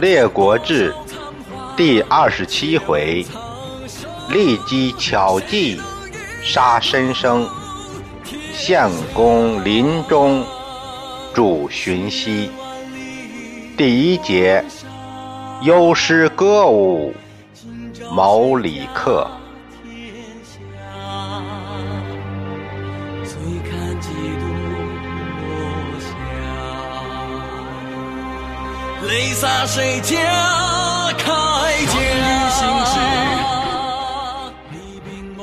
《列国志》第二十七回：骊姬巧计杀申生，相公临终主寻息。第一节：优师歌舞谋李克。泪洒谁家铠甲？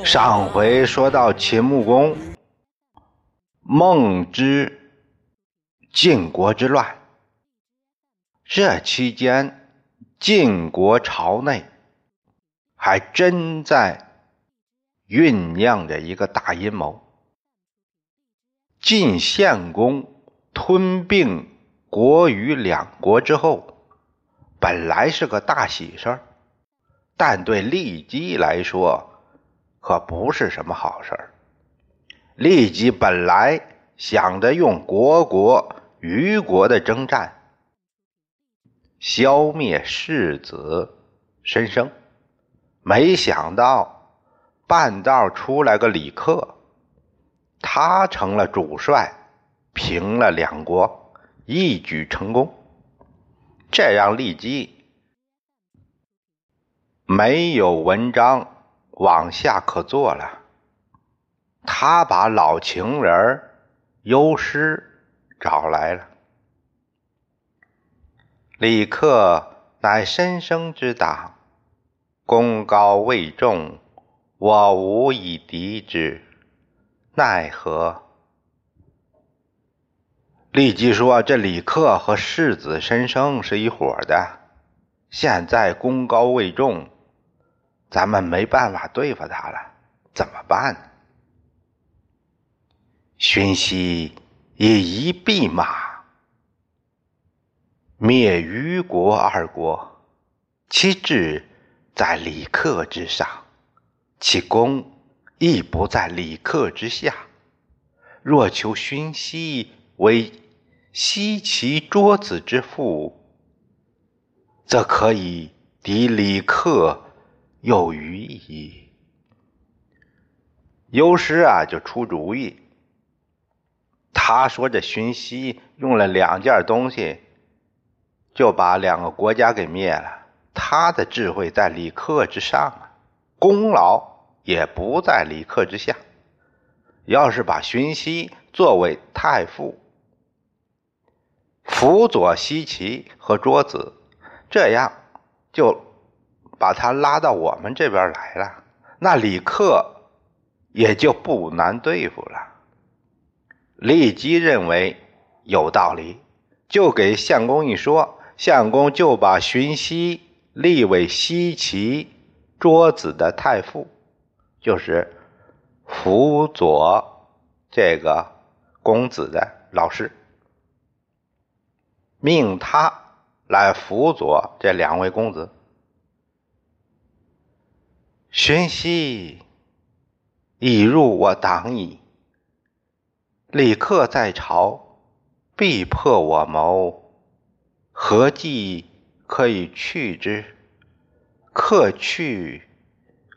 上回说到秦穆公梦之晋国之乱，这期间晋国朝内还真在酝酿着一个大阴谋。晋献公吞并。国与两国之后，本来是个大喜事儿，但对利基来说可不是什么好事儿。骊姬本来想着用国国与国的征战消灭世子申生，没想到半道出来个李克，他成了主帅，平了两国。一举成功，这让骊姬没有文章往下可做了。他把老情人优师找来了。李克乃申生之党，功高位重，我无以敌之，奈何？立即说：“这李克和世子申生是一伙的，现在功高位重，咱们没办法对付他了，怎么办呢？”荀息以一弼马灭虞国二国，其志在李克之上，其功亦不在李克之下。若求荀息为。西岐桌子之父，则可以敌李克有余矣。有时啊，就出主意。他说：“这荀息用了两件东西，就把两个国家给灭了。他的智慧在李克之上啊，功劳也不在李克之下。要是把荀息作为太傅。”辅佐西岐和桌子，这样就把他拉到我们这边来了。那李克也就不难对付了。立即认为有道理，就给相公一说，相公就把荀息立为西岐桌子的太傅，就是辅佐这个公子的老师。命他来辅佐这两位公子。荀息已入我党矣。李克在朝，必破我谋，何计可以去之？克去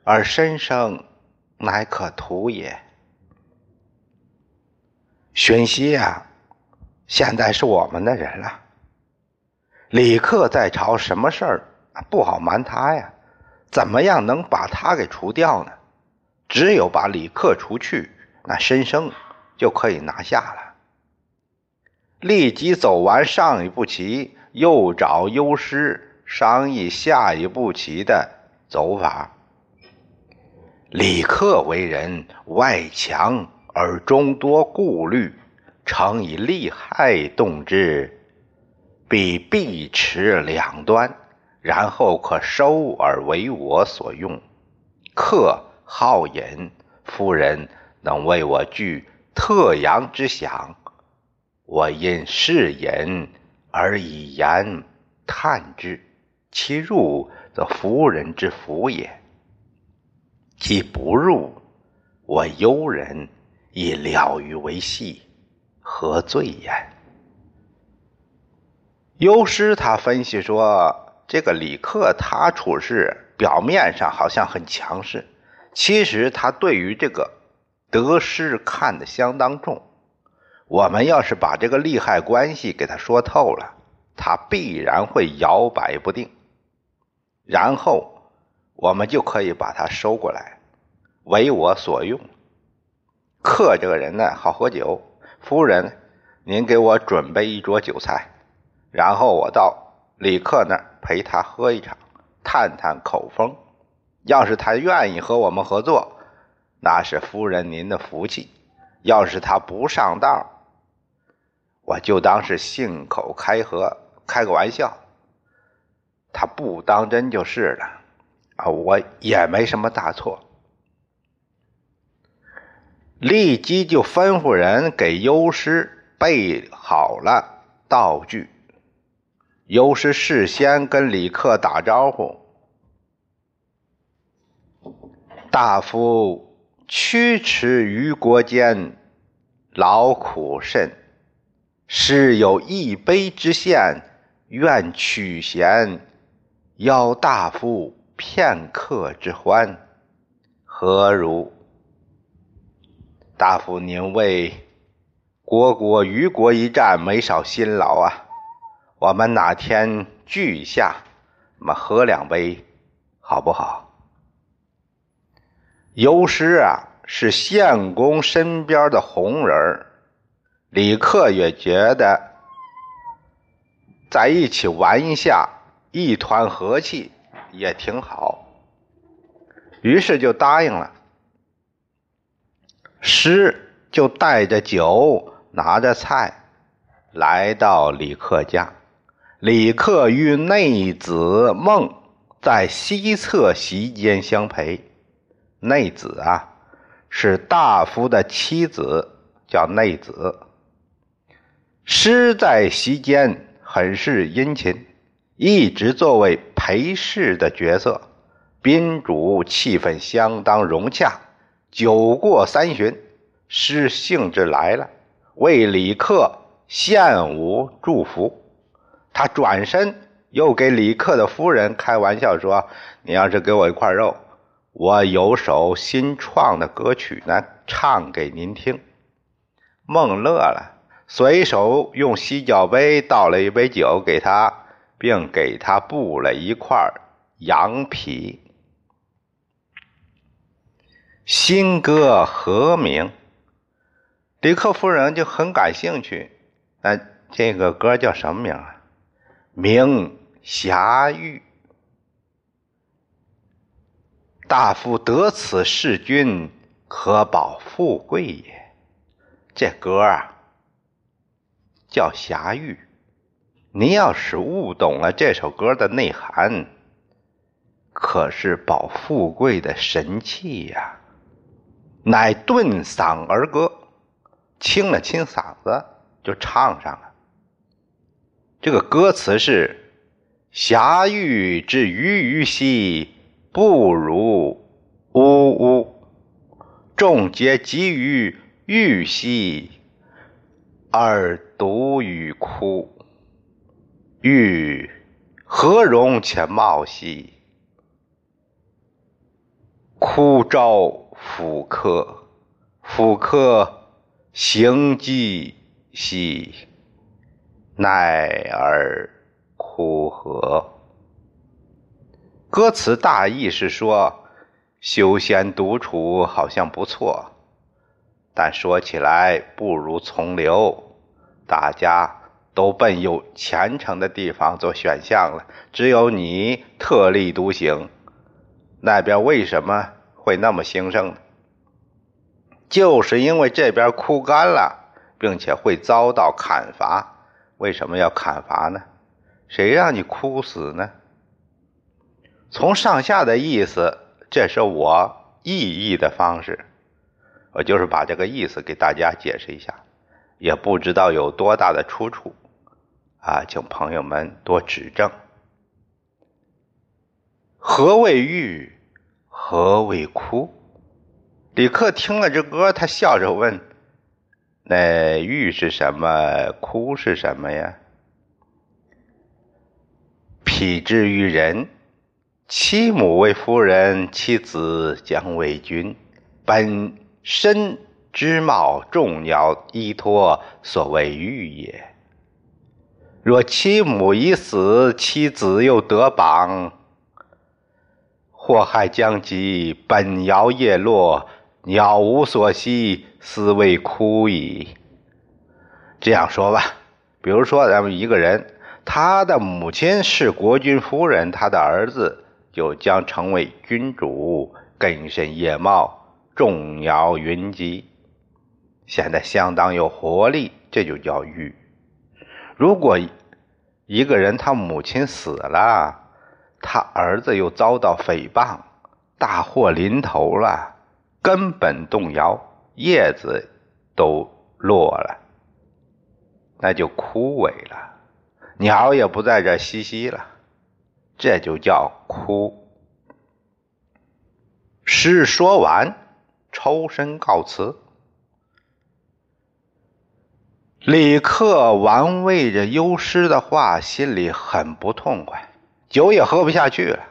而身生，乃可图也。荀息啊，现在是我们的人了。李克在朝，什么事儿不好瞒他呀？怎么样能把他给除掉呢？只有把李克除去，那申生就可以拿下了。立即走完上一步棋，又找优师商议下一步棋的走法。李克为人外强而中多顾虑，常以利害动之。必必持两端，然后可收而为我所用。客好饮，夫人能为我具特阳之享，我因是饮而以言叹之。其入，则夫人之福也；其不入，我忧人亦了于为戏，何罪焉？尤师他分析说，这个李克他处事表面上好像很强势，其实他对于这个得失看得相当重。我们要是把这个利害关系给他说透了，他必然会摇摆不定，然后我们就可以把他收过来，为我所用。客这个人呢，好喝酒，夫人，您给我准备一桌酒菜。然后我到李克那儿陪他喝一场，探探口风。要是他愿意和我们合作，那是夫人您的福气；要是他不上道，我就当是信口开河，开个玩笑。他不当真就是了啊，我也没什么大错。立即就吩咐人给优师备好了道具。尤师事先跟李克打招呼：“大夫屈驰于国间，劳苦甚，是有一杯之献，愿取贤，邀大夫片刻之欢，何如？大夫您为国国于国一战，没少辛劳啊！”我们哪天聚一下，我们喝两杯，好不好？尤师啊，是县公身边的红人李克也觉得在一起玩一下，一团和气也挺好，于是就答应了。师就带着酒，拿着菜，来到李克家。李克与内子孟在西侧席间相陪。内子啊，是大夫的妻子，叫内子。师在席间很是殷勤，一直作为陪侍的角色。宾主气氛相当融洽。酒过三巡，师兴致来了，为李克献舞祝福。他转身又给李克的夫人开玩笑说：“你要是给我一块肉，我有首新创的歌曲呢，唱给您听。”孟乐了，随手用洗脚杯倒了一杯酒给他，并给他布了一块羊皮。新歌何名？李克夫人就很感兴趣。那这个歌叫什么名啊？名侠玉，大夫得此弑君，可保富贵也。这歌啊，叫侠玉。你要是悟懂了这首歌的内涵，可是保富贵的神器呀！乃顿嗓而歌，清了清嗓子，就唱上了。这个歌词是：“霞玉之鱼鱼兮，不如呜呜；众皆集于玉兮，而独与哭。玉何容且貌兮，枯朝复客，复客行迹兮。”奈而枯何？歌词大意是说，修仙独处好像不错，但说起来不如从流。大家都奔有前程的地方做选项了，只有你特立独行。那边为什么会那么兴盛呢？就是因为这边枯干了，并且会遭到砍伐。为什么要砍伐呢？谁让你枯死呢？从上下的意思，这是我意译的方式，我就是把这个意思给大家解释一下，也不知道有多大的出处啊，请朋友们多指正。何谓玉？何谓枯？李克听了这歌，他笑着问。那玉是什么？枯是什么呀？匹之于人。其母为夫人，其子将为君。本身之貌，众鸟依托，所谓玉也。若其母已死，其子又得榜，祸害将及，本摇叶落，鸟无所栖，斯谓枯矣。这样说吧，比如说咱们一个人，他的母亲是国君夫人，他的儿子。就将成为君主，根深叶茂，众鸟云集，显得相当有活力。这就叫育。如果一个人他母亲死了，他儿子又遭到诽谤，大祸临头了，根本动摇，叶子都落了，那就枯萎了，鸟也不在这栖息了。这就叫哭。诗说完，抽身告辞。李克玩味着幽师的话，心里很不痛快，酒也喝不下去了。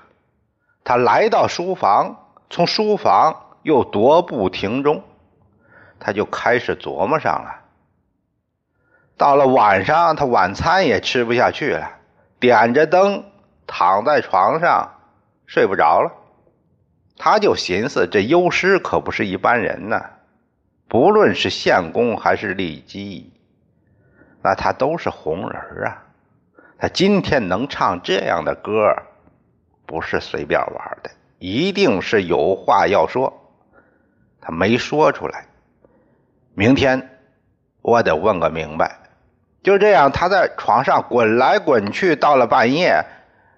他来到书房，从书房又踱步庭中，他就开始琢磨上了。到了晚上，他晚餐也吃不下去了，点着灯。躺在床上睡不着了，他就寻思：这幽师可不是一般人呐，不论是献公还是骊姬，那他都是红人啊。他今天能唱这样的歌，不是随便玩的，一定是有话要说。他没说出来，明天我得问个明白。就这样，他在床上滚来滚去，到了半夜。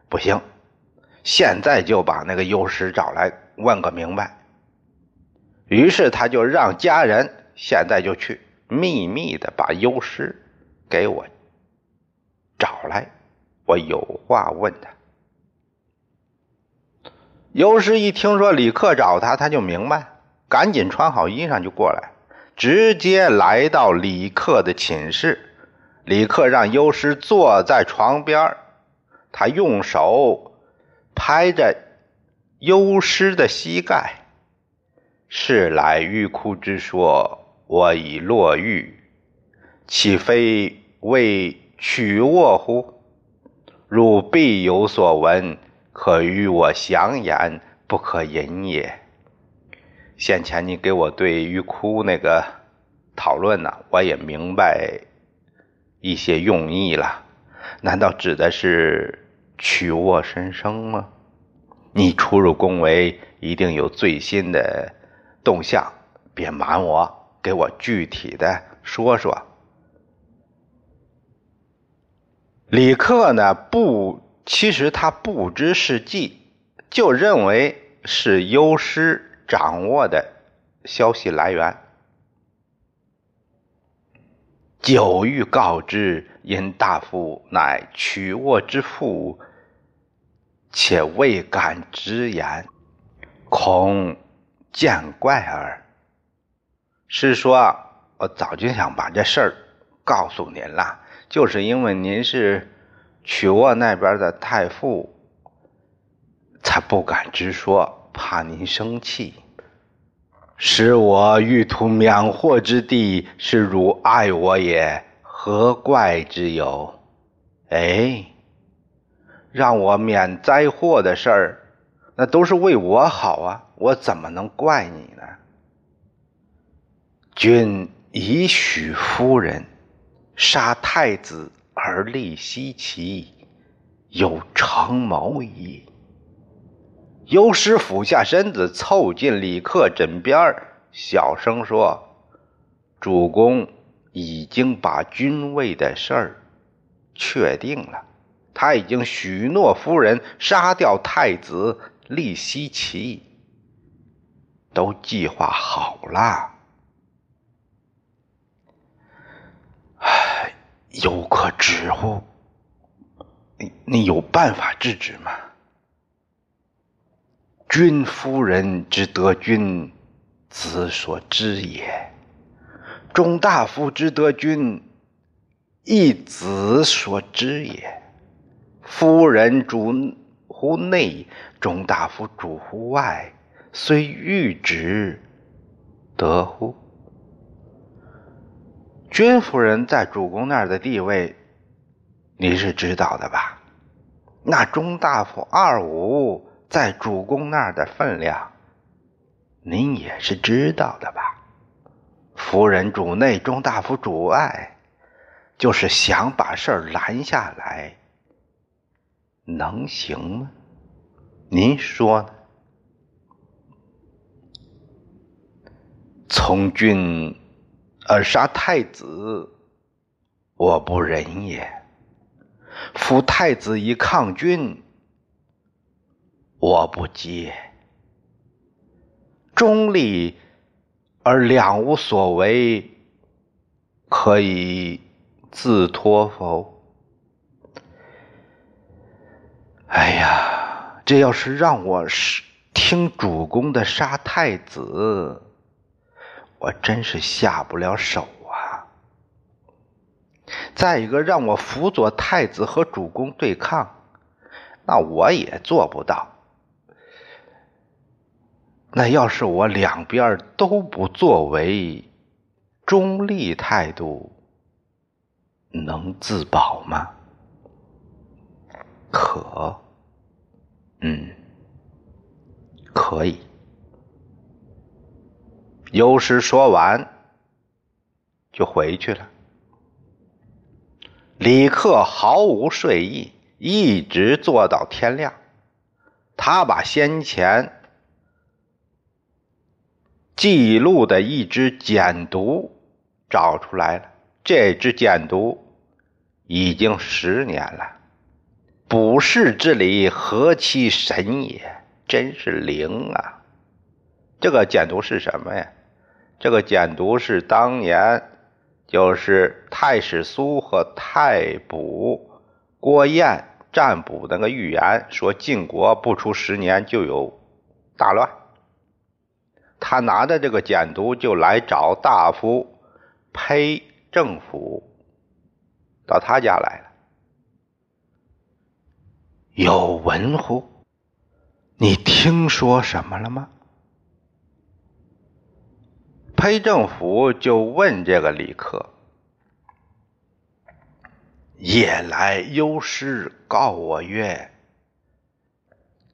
不行，现在就把那个幽师找来问个明白。于是他就让家人现在就去秘密的把幽师给我找来，我有话问他。幽师一听说李克找他，他就明白，赶紧穿好衣裳就过来，直接来到李克的寝室。李克让优师坐在床边他用手拍着优师的膝盖，是来欲哭之说：“我已落狱，岂非为取卧乎？汝必有所闻，可与我详言，不可隐也。”先前你给我对欲哭那个讨论呢，我也明白一些用意了。难道指的是？曲沃神生吗？你出入宫闱，一定有最新的动向，别瞒我，给我具体的说说。李克呢？不，其实他不知是计，就认为是优师掌握的消息来源。久欲告之，因大夫乃曲卧之父。且未敢直言，恐见怪耳。是说，我早就想把这事儿告诉您了，就是因为您是曲沃那边的太傅，才不敢直说，怕您生气。使我欲图免祸之地，是汝爱我也，何怪之有？哎。让我免灾祸的事儿，那都是为我好啊！我怎么能怪你呢？君以许夫人杀太子而立西岐，有成谋矣。尤师俯下身子，凑近李克枕边小声说：“主公已经把君位的事儿确定了。”他已经许诺夫人杀掉太子立西岐，都计划好了。唉，有可止乎？你你有办法制止吗？君夫人之得君，子所知也；中大夫之得君，亦子所知也。夫人主乎内，中大夫主乎外，虽欲止，得乎？君夫人在主公那儿的地位，你是知道的吧？那中大夫二五在主公那儿的分量，您也是知道的吧？夫人主内，中大夫主外，就是想把事儿拦下来，能行吗？您说呢？从军而杀太子，我不忍也；夫太子以抗君，我不接。中立。而两无所为，可以自托否？哎呀，这要是让我是听主公的杀太子，我真是下不了手啊！再一个，让我辅佐太子和主公对抗，那我也做不到。那要是我两边都不作为，中立态度，能自保吗？可，嗯，可以。有诗说完，就回去了。李克毫无睡意，一直坐到天亮。他把先前。记录的一支简牍找出来了，这支简牍已经十年了。卜筮之理，何其神也！真是灵啊！这个简牍是什么呀？这个简牍是当年就是太史苏和太卜郭燕占卜那个预言，说晋国不出十年就有大乱。他拿着这个简牍就来找大夫裴政府，到他家来了。有文乎？你听说什么了吗？裴政府就问这个李克：夜来幽师告我曰：“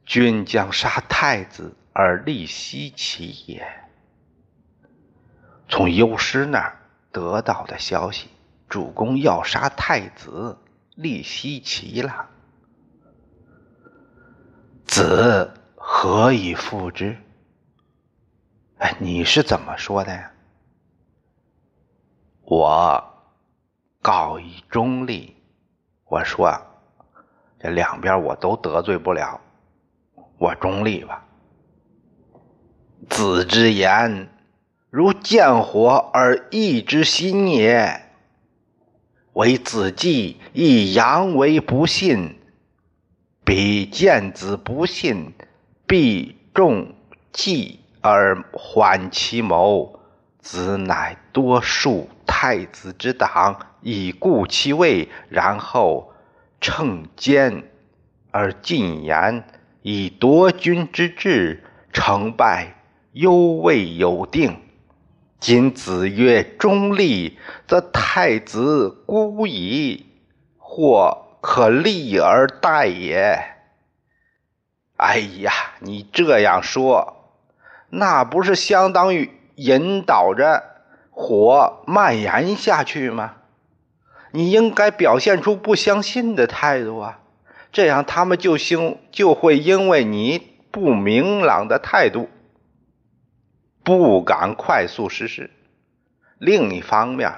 君将杀太子。”而立西岐也。从幽师那儿得到的消息，主公要杀太子，立西岐了。子何以复之？哎，你是怎么说的呀？我告以中立。我说，这两边我都得罪不了，我中立吧。子之言，如见火而易之心也。为子计以阳为不信，彼见子不信，必重计而缓其谋。子乃多数太子之党，以固其位，然后乘奸而进言，以夺君之志，成败。犹未有定，今子曰中立，则太子孤矣，或可立而待也。哎呀，你这样说，那不是相当于引导着火蔓延下去吗？你应该表现出不相信的态度啊，这样他们就兴就会因为你不明朗的态度。不敢快速实施。另一方面，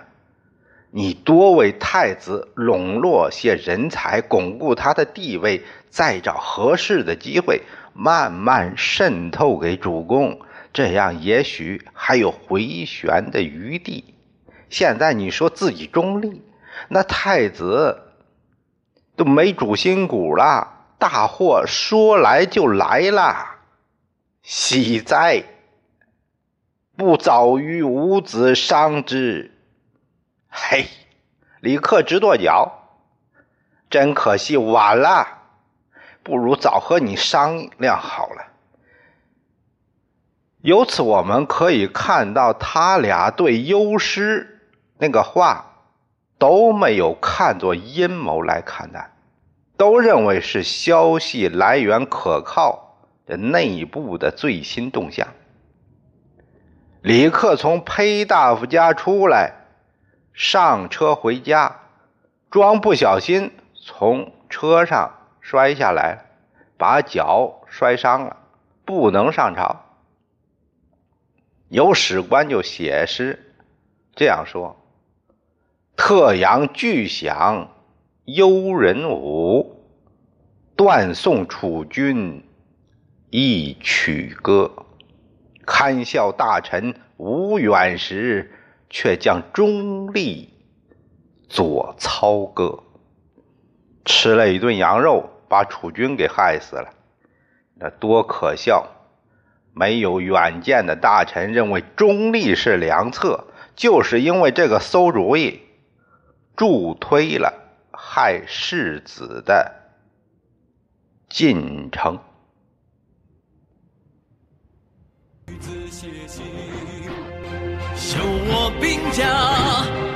你多为太子笼络些人才，巩固他的地位，再找合适的机会，慢慢渗透给主公，这样也许还有回旋的余地。现在你说自己中立，那太子都没主心骨了，大祸说来就来了，喜哉！不早于五子伤之，嘿，李克直跺脚。真可惜，晚了，不如早和你商量好了。由此我们可以看到，他俩对优师那个话都没有看作阴谋来看待，都认为是消息来源可靠的内部的最新动向。李克从裴大夫家出来，上车回家，装不小心。从车上摔下来，把脚摔伤了，不能上朝。有史官就写诗这样说：“特阳巨响幽人舞，断送楚军一曲歌。堪笑大臣无远识，却将中立左操戈。”吃了一顿羊肉，把楚军给害死了，那多可笑！没有远见的大臣认为中立是良策，就是因为这个馊主意，助推了害世子的进程。与子偕行，修我兵甲。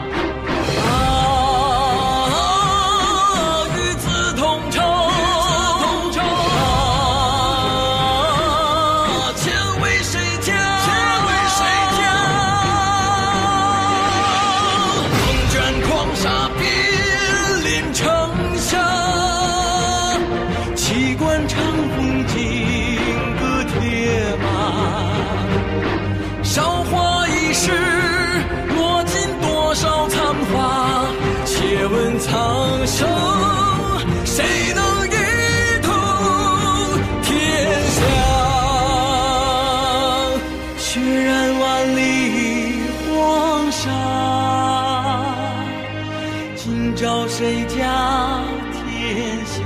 照谁家天下？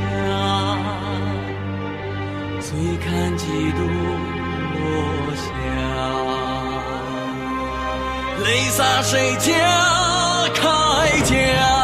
醉看几度落霞，泪洒谁家铠甲？